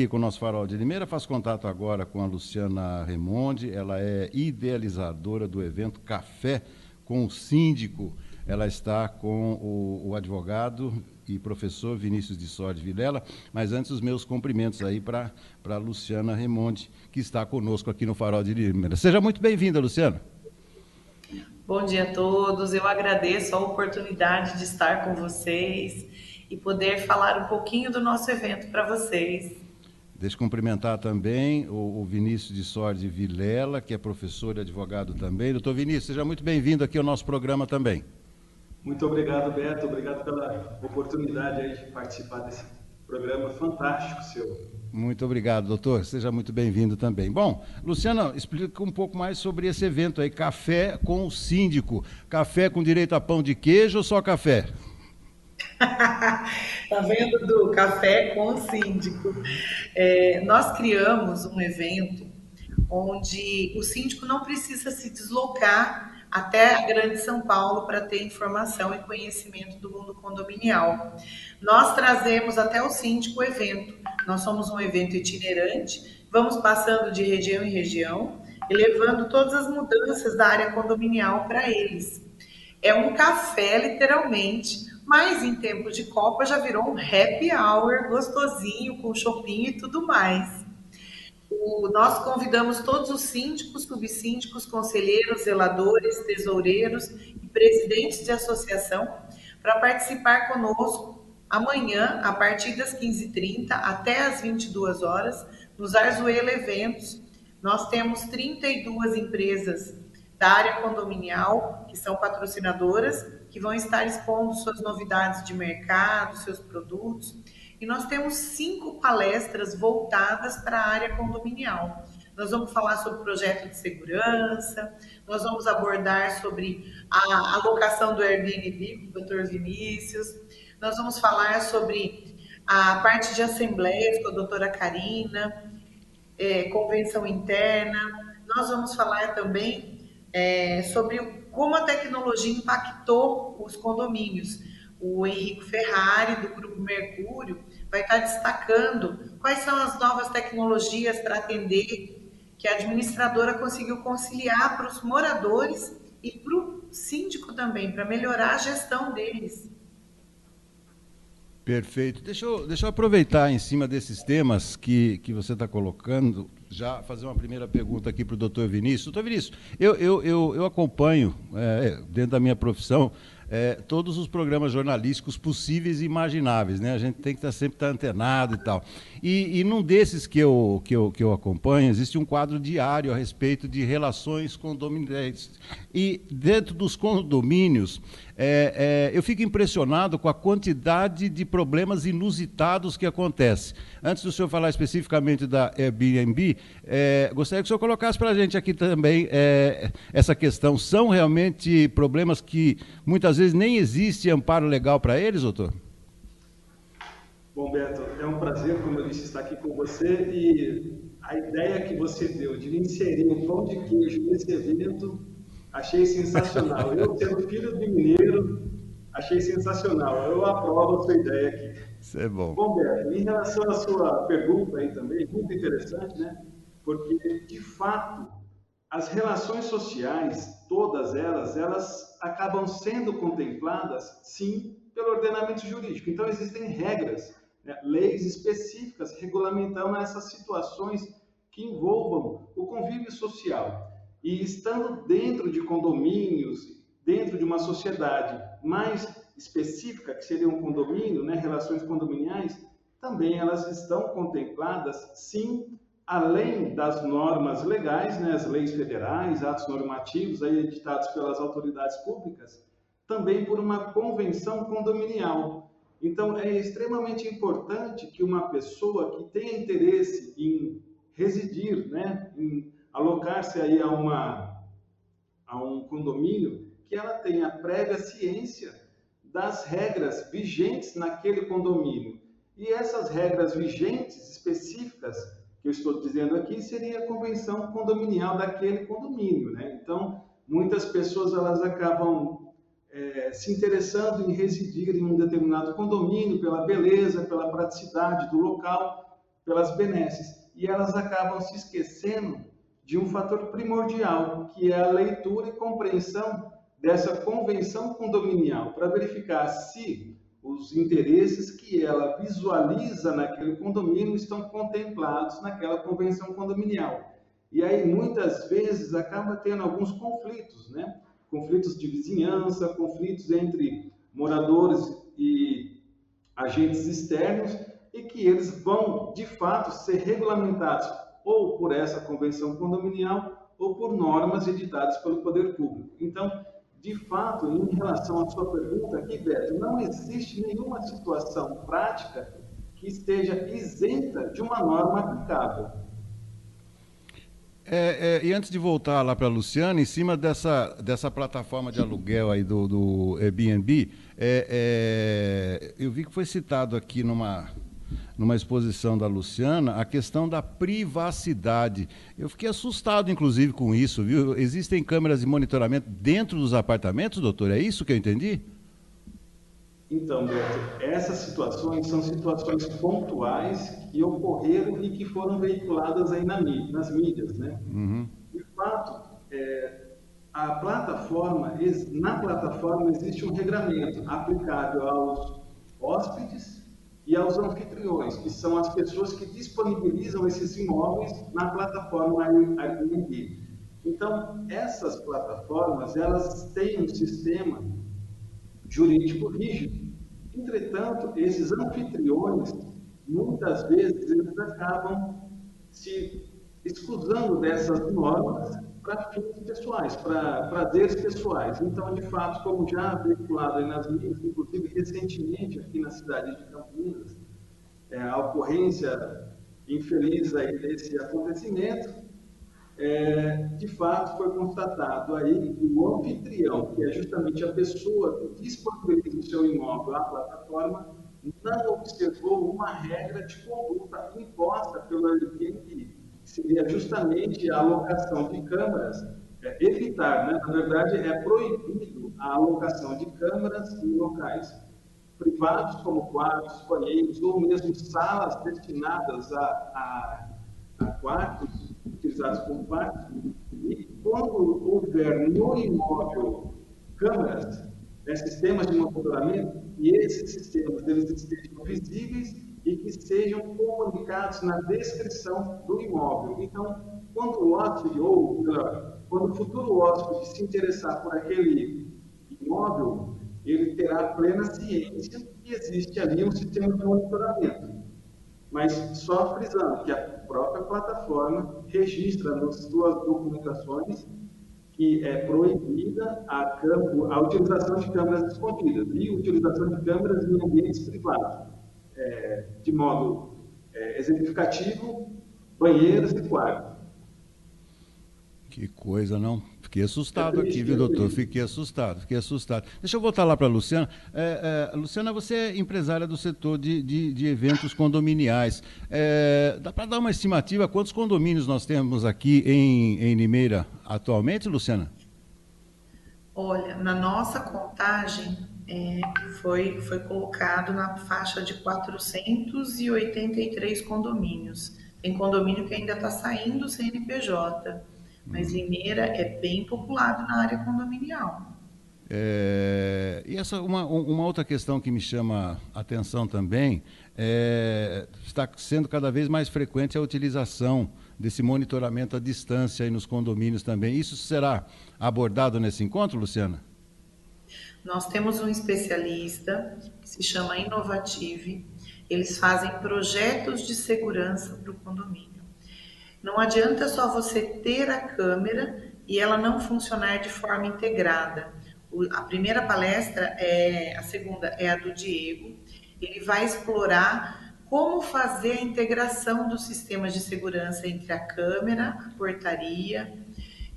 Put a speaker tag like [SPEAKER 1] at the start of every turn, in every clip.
[SPEAKER 1] aqui com o nosso Farol de Limeira, faz contato agora com a Luciana Remonde, ela é idealizadora do evento Café com o Síndico. Ela está com o, o advogado e professor Vinícius de Sorte Vilela, mas antes os meus cumprimentos aí para a Luciana Remonde, que está conosco aqui no Farol de Limeira. Seja muito bem-vinda, Luciana.
[SPEAKER 2] Bom dia a todos, eu agradeço a oportunidade de estar com vocês e poder falar um pouquinho do nosso evento para vocês.
[SPEAKER 1] Deixa eu cumprimentar também o, o Vinícius de Sorge Vilela, que é professor e advogado também. Doutor Vinícius, seja muito bem-vindo aqui ao nosso programa também.
[SPEAKER 3] Muito obrigado, Beto. Obrigado pela oportunidade de participar desse programa fantástico seu.
[SPEAKER 1] Muito obrigado, doutor. Seja muito bem-vindo também. Bom, Luciana, explica um pouco mais sobre esse evento aí, Café com o Síndico. Café com direito a pão de queijo ou só café?
[SPEAKER 2] tá vendo, do Café com o Síndico. É, nós criamos um evento onde o síndico não precisa se deslocar até a Grande São Paulo para ter informação e conhecimento do mundo condominial. Nós trazemos até o síndico o evento. Nós somos um evento itinerante, vamos passando de região em região e levando todas as mudanças da área condominial para eles. É um café, literalmente, mas em tempo de Copa já virou um happy hour gostosinho, com shopping e tudo mais. O, nós convidamos todos os síndicos, subsíndicos, conselheiros, zeladores, tesoureiros e presidentes de associação para participar conosco amanhã, a partir das 15h30 até as 22 horas, nos Arzuela Eventos. Nós temos 32 empresas da área condominial que são patrocinadoras, que vão estar expondo suas novidades de mercado, seus produtos e nós temos cinco palestras voltadas para a área condominial. Nós vamos falar sobre projeto de segurança, nós vamos abordar sobre a alocação do Airbnb com o Dr. Vinícius, nós vamos falar sobre a parte de assembleias com a doutora Karina, é, convenção interna, nós vamos falar também é, sobre como a tecnologia impactou os condomínios. O Henrico Ferrari, do Grupo Mercúrio, vai estar destacando quais são as novas tecnologias para atender que a administradora conseguiu conciliar para os moradores e para o síndico também, para melhorar a gestão deles.
[SPEAKER 1] Perfeito. Deixa eu, deixa eu aproveitar em cima desses temas que, que você está colocando, já fazer uma primeira pergunta aqui para o doutor Vinícius. Doutor Vinícius, eu, eu, eu, eu acompanho, é, dentro da minha profissão, é, todos os programas jornalísticos possíveis e imagináveis, né? A gente tem que estar sempre estar antenado e tal. E, e num desses que eu, que, eu, que eu acompanho, existe um quadro diário a respeito de relações condominiais. E dentro dos condomínios, é, é, eu fico impressionado com a quantidade de problemas inusitados que acontecem. Antes do senhor falar especificamente da Airbnb, é, gostaria que o senhor colocasse para a gente aqui também é, essa questão. São realmente problemas que muitas vezes nem existe amparo legal para eles, doutor?
[SPEAKER 3] Bom, Beto, é um prazer, como eu disse, estar aqui com você e a ideia que você deu de inserir o pão de queijo nesse evento Achei sensacional. Eu, sendo filho de mineiro, achei sensacional. Eu aprovo a sua ideia aqui.
[SPEAKER 1] Isso é bom.
[SPEAKER 3] Bom, Beto, em relação à sua pergunta aí também, muito interessante, né? Porque, de fato, as relações sociais, todas elas, elas acabam sendo contempladas, sim, pelo ordenamento jurídico. Então, existem regras, né? leis específicas regulamentando essas situações que envolvam o convívio social. E estando dentro de condomínios, dentro de uma sociedade mais específica, que seria um condomínio, né, relações condominiais, também elas estão contempladas, sim, além das normas legais, né, as leis federais, atos normativos aí editados pelas autoridades públicas, também por uma convenção condominial. Então, é extremamente importante que uma pessoa que tenha interesse em residir, né, em alocar-se aí a, uma, a um condomínio, que ela tenha prévia ciência das regras vigentes naquele condomínio. E essas regras vigentes específicas que eu estou dizendo aqui seria a convenção condominial daquele condomínio, né? Então, muitas pessoas elas acabam é, se interessando em residir em um determinado condomínio pela beleza, pela praticidade do local, pelas benesses e elas acabam se esquecendo de um fator primordial, que é a leitura e compreensão dessa convenção condominial, para verificar se os interesses que ela visualiza naquele condomínio estão contemplados naquela convenção condominial. E aí, muitas vezes, acaba tendo alguns conflitos, né? Conflitos de vizinhança, conflitos entre moradores e agentes externos, e que eles vão, de fato, ser regulamentados ou por essa convenção condominial ou por normas editadas pelo poder público. Então, de fato, em relação à sua pergunta aqui, Beto, não existe nenhuma situação prática que esteja isenta de uma norma aplicável.
[SPEAKER 1] É, é, e antes de voltar lá para a Luciana, em cima dessa, dessa plataforma de aluguel aí do, do Airbnb, é, é eu vi que foi citado aqui numa, numa exposição da Luciana, a questão da privacidade. Eu fiquei assustado, inclusive, com isso, viu? Existem câmeras de monitoramento dentro dos apartamentos, doutor? É isso que eu entendi?
[SPEAKER 3] Então, Beto, essas situações são situações pontuais que ocorreram e que foram veiculadas aí na, nas mídias, né? Uhum. De fato, é, a plataforma, na plataforma existe um regramento aplicável aos hóspedes e aos anfitriões, que são as pessoas que disponibilizam esses imóveis na plataforma Airbnb. Então, essas plataformas, elas têm um sistema jurídico rígido. Entretanto, esses anfitriões, muitas vezes, eles acabam se excusando dessas normas para fins pessoais, para prazeres pessoais. Então, de fato, como já veiculado nas mídias, inclusive recentemente aqui na cidade de Campinas, é, a ocorrência infeliz aí desse acontecimento, é, de fato foi constatado aí que o anfitrião, que é justamente a pessoa que disponibiliza o seu imóvel à plataforma, não observou uma regra de conduta imposta pelo Airbnb seria justamente a alocação de câmeras, é, evitar, né? na verdade, é proibido a alocação de câmeras em locais privados, como quartos, banheiros, ou mesmo salas destinadas a, a, a quartos, utilizados como quartos. E quando houver no imóvel câmeras, né, sistemas de monitoramento, e esses sistemas eles estejam visíveis e que sejam comunicados na descrição do imóvel. Então, quando o hóspede, ou quando o futuro hóspede se interessar por aquele imóvel, ele terá plena ciência que existe ali um sistema de monitoramento. Mas só frisando que a própria plataforma registra nas suas documentações que é proibida a, a utilização de câmeras escondidas e utilização de câmeras em ambientes privados é, de modo é, exemplificativo, banheiros e quartos.
[SPEAKER 1] Que coisa, não? Fiquei assustado aqui, viu, doutor? Fiquei assustado, fiquei assustado. Deixa eu voltar lá para a Luciana. É, é, Luciana, você é empresária do setor de, de, de eventos condominiais. É, dá para dar uma estimativa quantos condomínios nós temos aqui em, em Limeira atualmente, Luciana?
[SPEAKER 2] Olha, na nossa contagem, é, foi, foi colocado na faixa de 483 condomínios. Tem condomínio que ainda está saindo sem CNPJ, mas Limeira é bem populado na área condominial.
[SPEAKER 1] É, e essa uma, uma outra questão que me chama a atenção também é, está sendo cada vez mais frequente a utilização desse monitoramento à distância aí nos condomínios também. Isso será abordado nesse encontro, Luciana?
[SPEAKER 2] Nós temos um especialista que se chama Inovative. Eles fazem projetos de segurança para o condomínio. Não adianta só você ter a câmera e ela não funcionar de forma integrada. a primeira palestra é a segunda é a do Diego. Ele vai explorar como fazer a integração dos sistemas de segurança entre a câmera, a portaria,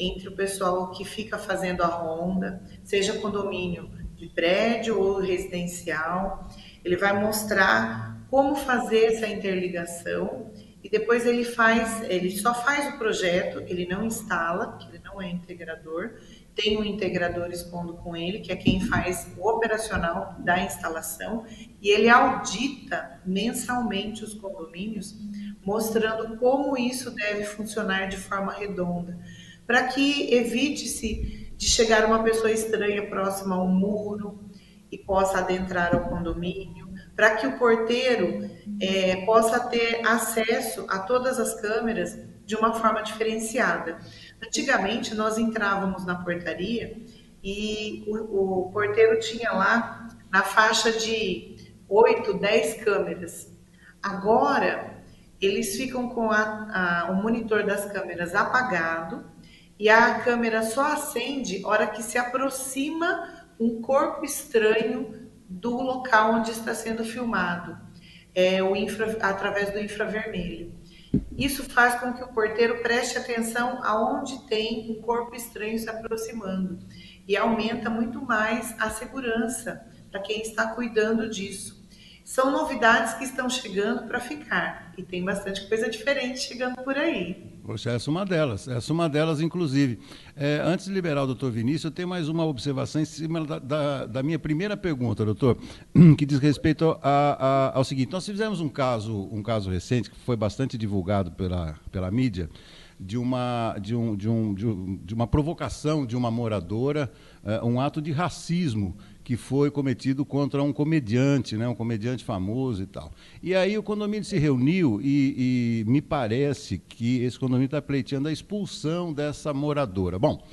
[SPEAKER 2] entre o pessoal que fica fazendo a ronda, seja condomínio de prédio ou residencial. Ele vai mostrar como fazer essa interligação e depois ele faz, ele só faz o projeto, ele não instala, que ele não é integrador. Tem um integrador expondo com ele, que é quem faz o operacional da instalação, e ele audita mensalmente os condomínios mostrando como isso deve funcionar de forma redonda, para que evite-se de chegar uma pessoa estranha próxima a um muro e possa adentrar ao condomínio, para que o porteiro é, possa ter acesso a todas as câmeras de uma forma diferenciada. Antigamente, nós entrávamos na portaria e o, o porteiro tinha lá na faixa de 8, 10 câmeras. Agora, eles ficam com a, a, o monitor das câmeras apagado e a câmera só acende hora que se aproxima um corpo estranho do local onde está sendo filmado, é, o infra, através do infravermelho. Isso faz com que o porteiro preste atenção aonde tem um corpo estranho se aproximando e aumenta muito mais a segurança para quem está cuidando disso. São novidades que estão chegando para ficar e tem bastante coisa diferente chegando por aí.
[SPEAKER 1] Poxa, essa é uma delas, essa é uma delas, inclusive. É, antes de liberar o doutor Vinícius, eu tenho mais uma observação em cima da, da, da minha primeira pergunta, doutor, que diz respeito a, a, ao seguinte. Nós fizemos um caso, um caso recente, que foi bastante divulgado pela, pela mídia, de uma, de, um, de, um, de, uma provocação de uma moradora, uh, um ato de racismo que foi cometido contra um comediante, né, um comediante famoso e tal. E aí o condomínio se reuniu e, e me parece que esse condomínio está pleiteando a expulsão dessa moradora. Bom,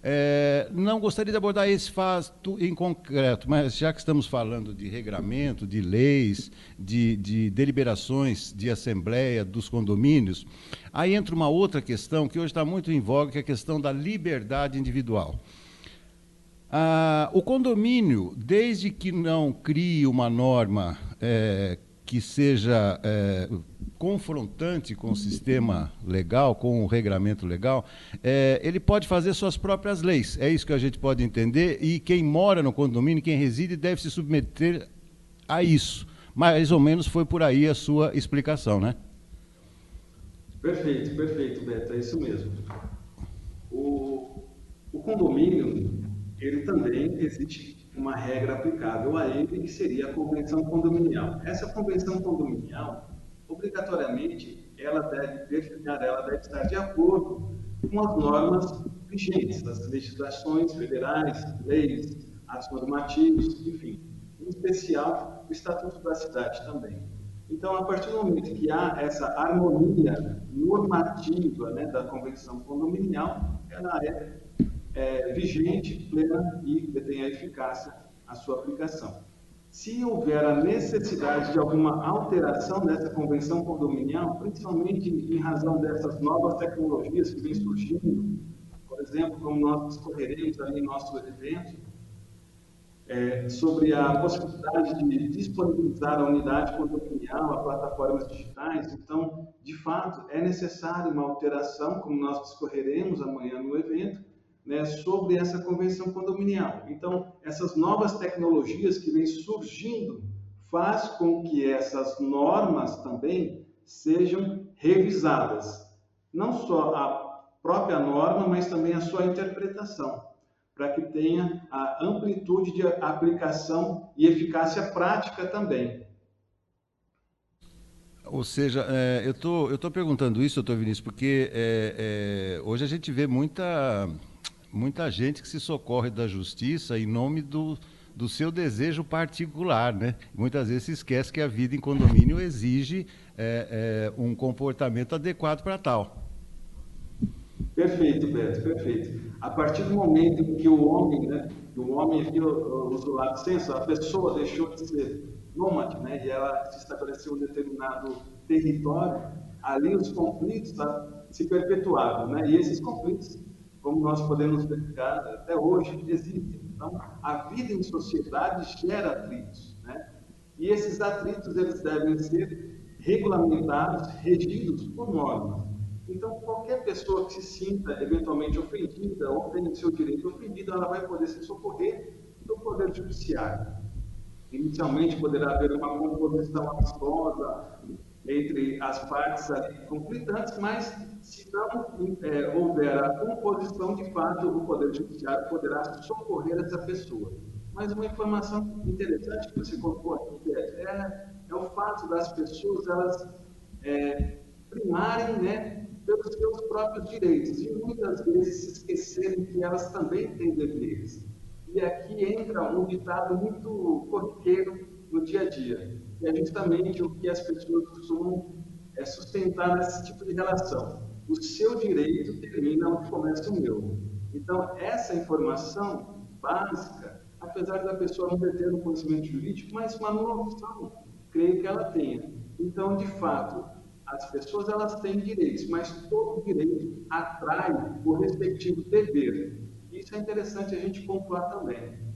[SPEAKER 1] é, não gostaria de abordar esse fato em concreto, mas já que estamos falando de regramento, de leis, de, de, deliberações de assembleia dos condomínios, aí entra uma outra questão que hoje está muito em voga, que é a questão da liberdade individual. Ah, o condomínio, desde que não crie uma norma é, que seja é, confrontante com o sistema legal, com o regramento legal, é, ele pode fazer suas próprias leis. É isso que a gente pode entender. E quem mora no condomínio, quem reside, deve se submeter a isso. Mais ou menos foi por aí a sua explicação, né?
[SPEAKER 3] Perfeito, perfeito, Beto, é isso mesmo. O, o condomínio, ele também existe uma regra aplicável a ele, que seria a convenção condominial. Essa convenção condominial, obrigatoriamente, ela deve definir, ela deve estar de acordo com as normas vigentes, das legislações federais, leis, atos normativos, enfim, em especial o Estatuto da Cidade também. Então, a partir do momento que há essa harmonia normativa né, da convenção condominial, ela é é, vigente, plena e tem a eficácia a sua aplicação. Se houver a necessidade de alguma alteração dessa convenção condominial, principalmente em razão dessas novas tecnologias que vêm surgindo, por exemplo, como nós discorreremos ali em nosso evento, é, sobre a possibilidade de disponibilizar a unidade condominial a plataformas digitais. Então, de fato, é necessário uma alteração, como nós discorreremos amanhã no evento, né, sobre essa convenção condominial. Então, essas novas tecnologias que vêm surgindo faz com que essas normas também sejam revisadas. Não só a própria norma, mas também a sua interpretação, para que tenha a amplitude de aplicação e eficácia prática também.
[SPEAKER 1] Ou seja, é, eu tô, estou perguntando isso, doutor Vinícius, porque é, é, hoje a gente vê muita muita gente que se socorre da justiça em nome do, do seu desejo particular, né? Muitas vezes se esquece que a vida em condomínio exige é, é, um comportamento adequado para tal.
[SPEAKER 3] Perfeito, Beto, perfeito. A partir do momento em que o homem, né, o homem aqui usou o senso, a pessoa deixou de ser nômade, né, e ela se estabeleceu em um determinado território, ali os conflitos tá, se perpetuavam, né, e esses conflitos como nós podemos verificar até hoje, existem. Então, a vida em sociedade gera atritos, né? E esses atritos eles devem ser regulamentados, regidos por normas. Então, qualquer pessoa que se sinta eventualmente ofendida ou tenha seu direito ofendido, ela vai poder se socorrer do Poder Judiciário. Inicialmente, poderá haver uma composição amistosa entre as partes conflitantes, mas se não é, houver a composição, de fato, o Poder Judiciário poderá socorrer essa pessoa. Mas uma informação interessante que você colocou aqui, é, é o fato das pessoas elas é, primarem né, pelos seus próprios direitos e muitas vezes se esquecerem que elas também têm deveres. E aqui entra um ditado muito corriqueiro no dia a dia, é justamente o que as pessoas costumam é, sustentar nesse tipo de relação. O seu direito termina onde começa o meu. Então, essa informação básica, apesar da pessoa não ter um conhecimento jurídico, mas uma noção, creio que ela tenha. Então, de fato, as pessoas elas têm direitos, mas todo direito atrai o respectivo dever. Isso é interessante a gente pontuar também.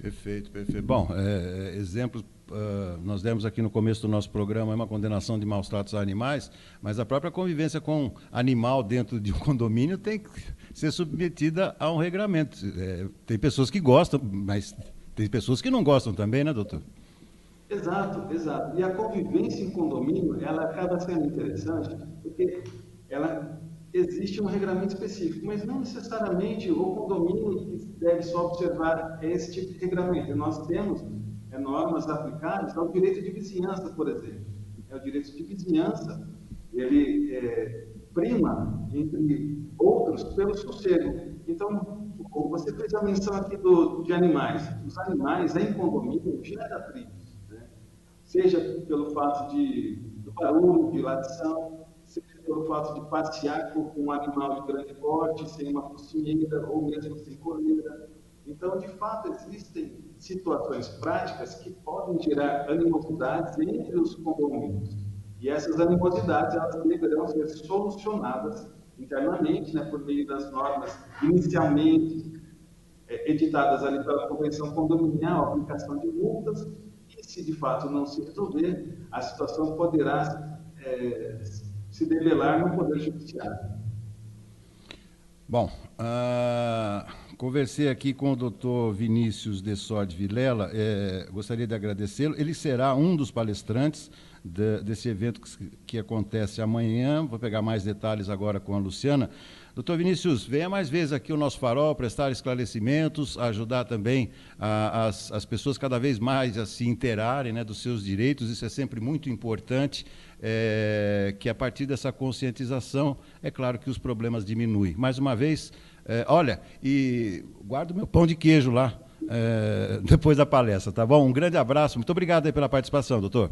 [SPEAKER 1] Perfeito, perfeito. Bom, é, é exemplos uh, nós demos aqui no começo do nosso programa uma condenação de maus tratos a animais, mas a própria convivência com animal dentro de um condomínio tem que ser submetida a um regramento. É, tem pessoas que gostam, mas tem pessoas que não gostam também, né, doutor?
[SPEAKER 3] Exato, exato. E a convivência em condomínio, ela acaba sendo interessante, porque ela existe um regramento específico, mas não necessariamente o condomínio deve só observar esse tipo de regramento. Nós temos é, normas aplicadas ao direito de vizinhança, por exemplo. É o direito de vizinhança, ele é, prima entre outros pelo sossego. Então, você fez a menção aqui do, de animais. Os animais em condomínio geram atritos seja pelo fato de, do barulho, de latição, pelo fato de passear com um animal de grande porte, sem uma focinheira ou mesmo sem coleira. Então, de fato, existem situações práticas que podem gerar animosidades entre os condomínios. E essas animosidades elas deverão ser solucionadas internamente, né, por meio das normas inicialmente é, editadas ali pela Convenção Condominial, aplicação de multas, se de fato não se resolver, a situação poderá é, se debelar no Poder Judiciário.
[SPEAKER 1] Bom, uh, conversei aqui com o doutor Vinícius de Sode Vilela, é, gostaria de agradecê-lo. Ele será um dos palestrantes de, desse evento que, que acontece amanhã. Vou pegar mais detalhes agora com a Luciana. Doutor Vinícius, venha mais vezes aqui o nosso farol, prestar esclarecimentos, ajudar também as, as pessoas cada vez mais a se interarem né, dos seus direitos, isso é sempre muito importante, é, que a partir dessa conscientização, é claro que os problemas diminuem. Mais uma vez, é, olha, e guardo meu pão de queijo lá, é, depois da palestra, tá bom? Um grande abraço, muito obrigado aí pela participação, doutor.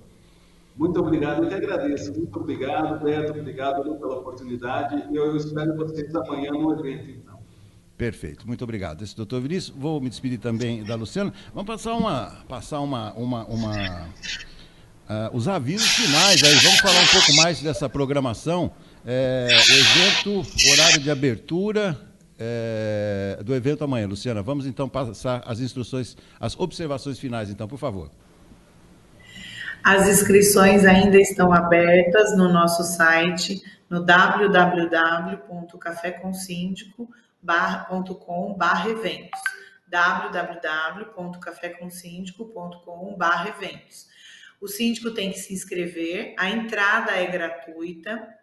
[SPEAKER 3] Muito obrigado, eu que agradeço. Muito obrigado, Beto, obrigado pela oportunidade. E eu espero vocês amanhã no evento, então.
[SPEAKER 1] Perfeito, muito obrigado. Esse doutor Vinícius, vou me despedir também da Luciana. Vamos passar uma. Passar uma, uma, uma uh, os avisos finais aí. Vamos falar um pouco mais dessa programação. É, o evento, horário de abertura, é, do evento amanhã. Luciana, vamos então passar as instruções, as observações finais, então, por favor.
[SPEAKER 2] As inscrições ainda estão abertas no nosso site, no www.caféconsíndico.com.br eventos www.caféconsíndico.com.br eventos. O síndico tem que se inscrever, a entrada é gratuita,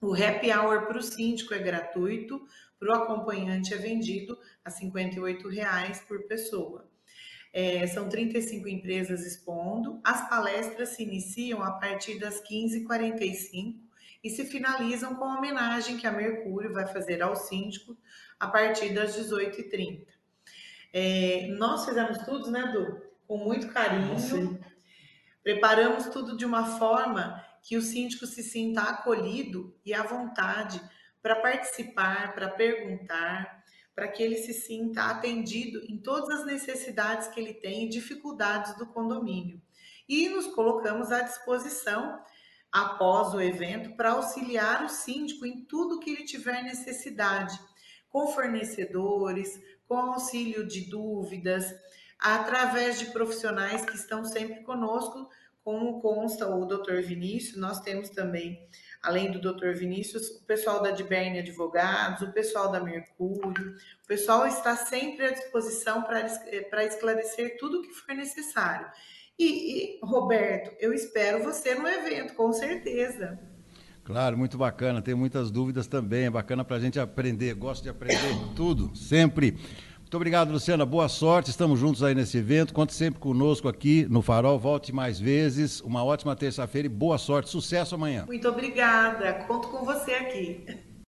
[SPEAKER 2] o happy hour para o síndico é gratuito, para o acompanhante é vendido a R$ 58,00 por pessoa. É, são 35 empresas expondo. As palestras se iniciam a partir das 15h45 e se finalizam com a homenagem que a Mercúrio vai fazer ao síndico a partir das 18h30. É, nós fizemos tudo, né, Du? Com muito carinho. Sim. Preparamos tudo de uma forma que o síndico se sinta acolhido e à vontade para participar, para perguntar, para que ele se sinta atendido em todas as necessidades que ele tem e dificuldades do condomínio. E nos colocamos à disposição após o evento para auxiliar o síndico em tudo que ele tiver necessidade, com fornecedores, com auxílio de dúvidas, através de profissionais que estão sempre conosco, como consta o Dr. Vinícius, nós temos também além do Dr. Vinícius, o pessoal da Diberne Advogados, o pessoal da Mercúrio, o pessoal está sempre à disposição para esclarecer tudo o que for necessário. E, e, Roberto, eu espero você no evento, com certeza.
[SPEAKER 1] Claro, muito bacana. Tem muitas dúvidas também. É bacana para a gente aprender. Gosto de aprender tudo, sempre. Muito obrigado, Luciana. Boa sorte. Estamos juntos aí nesse evento. Conte sempre conosco aqui no Farol. Volte mais vezes. Uma ótima terça-feira e boa sorte. Sucesso amanhã.
[SPEAKER 2] Muito obrigada. Conto com você aqui.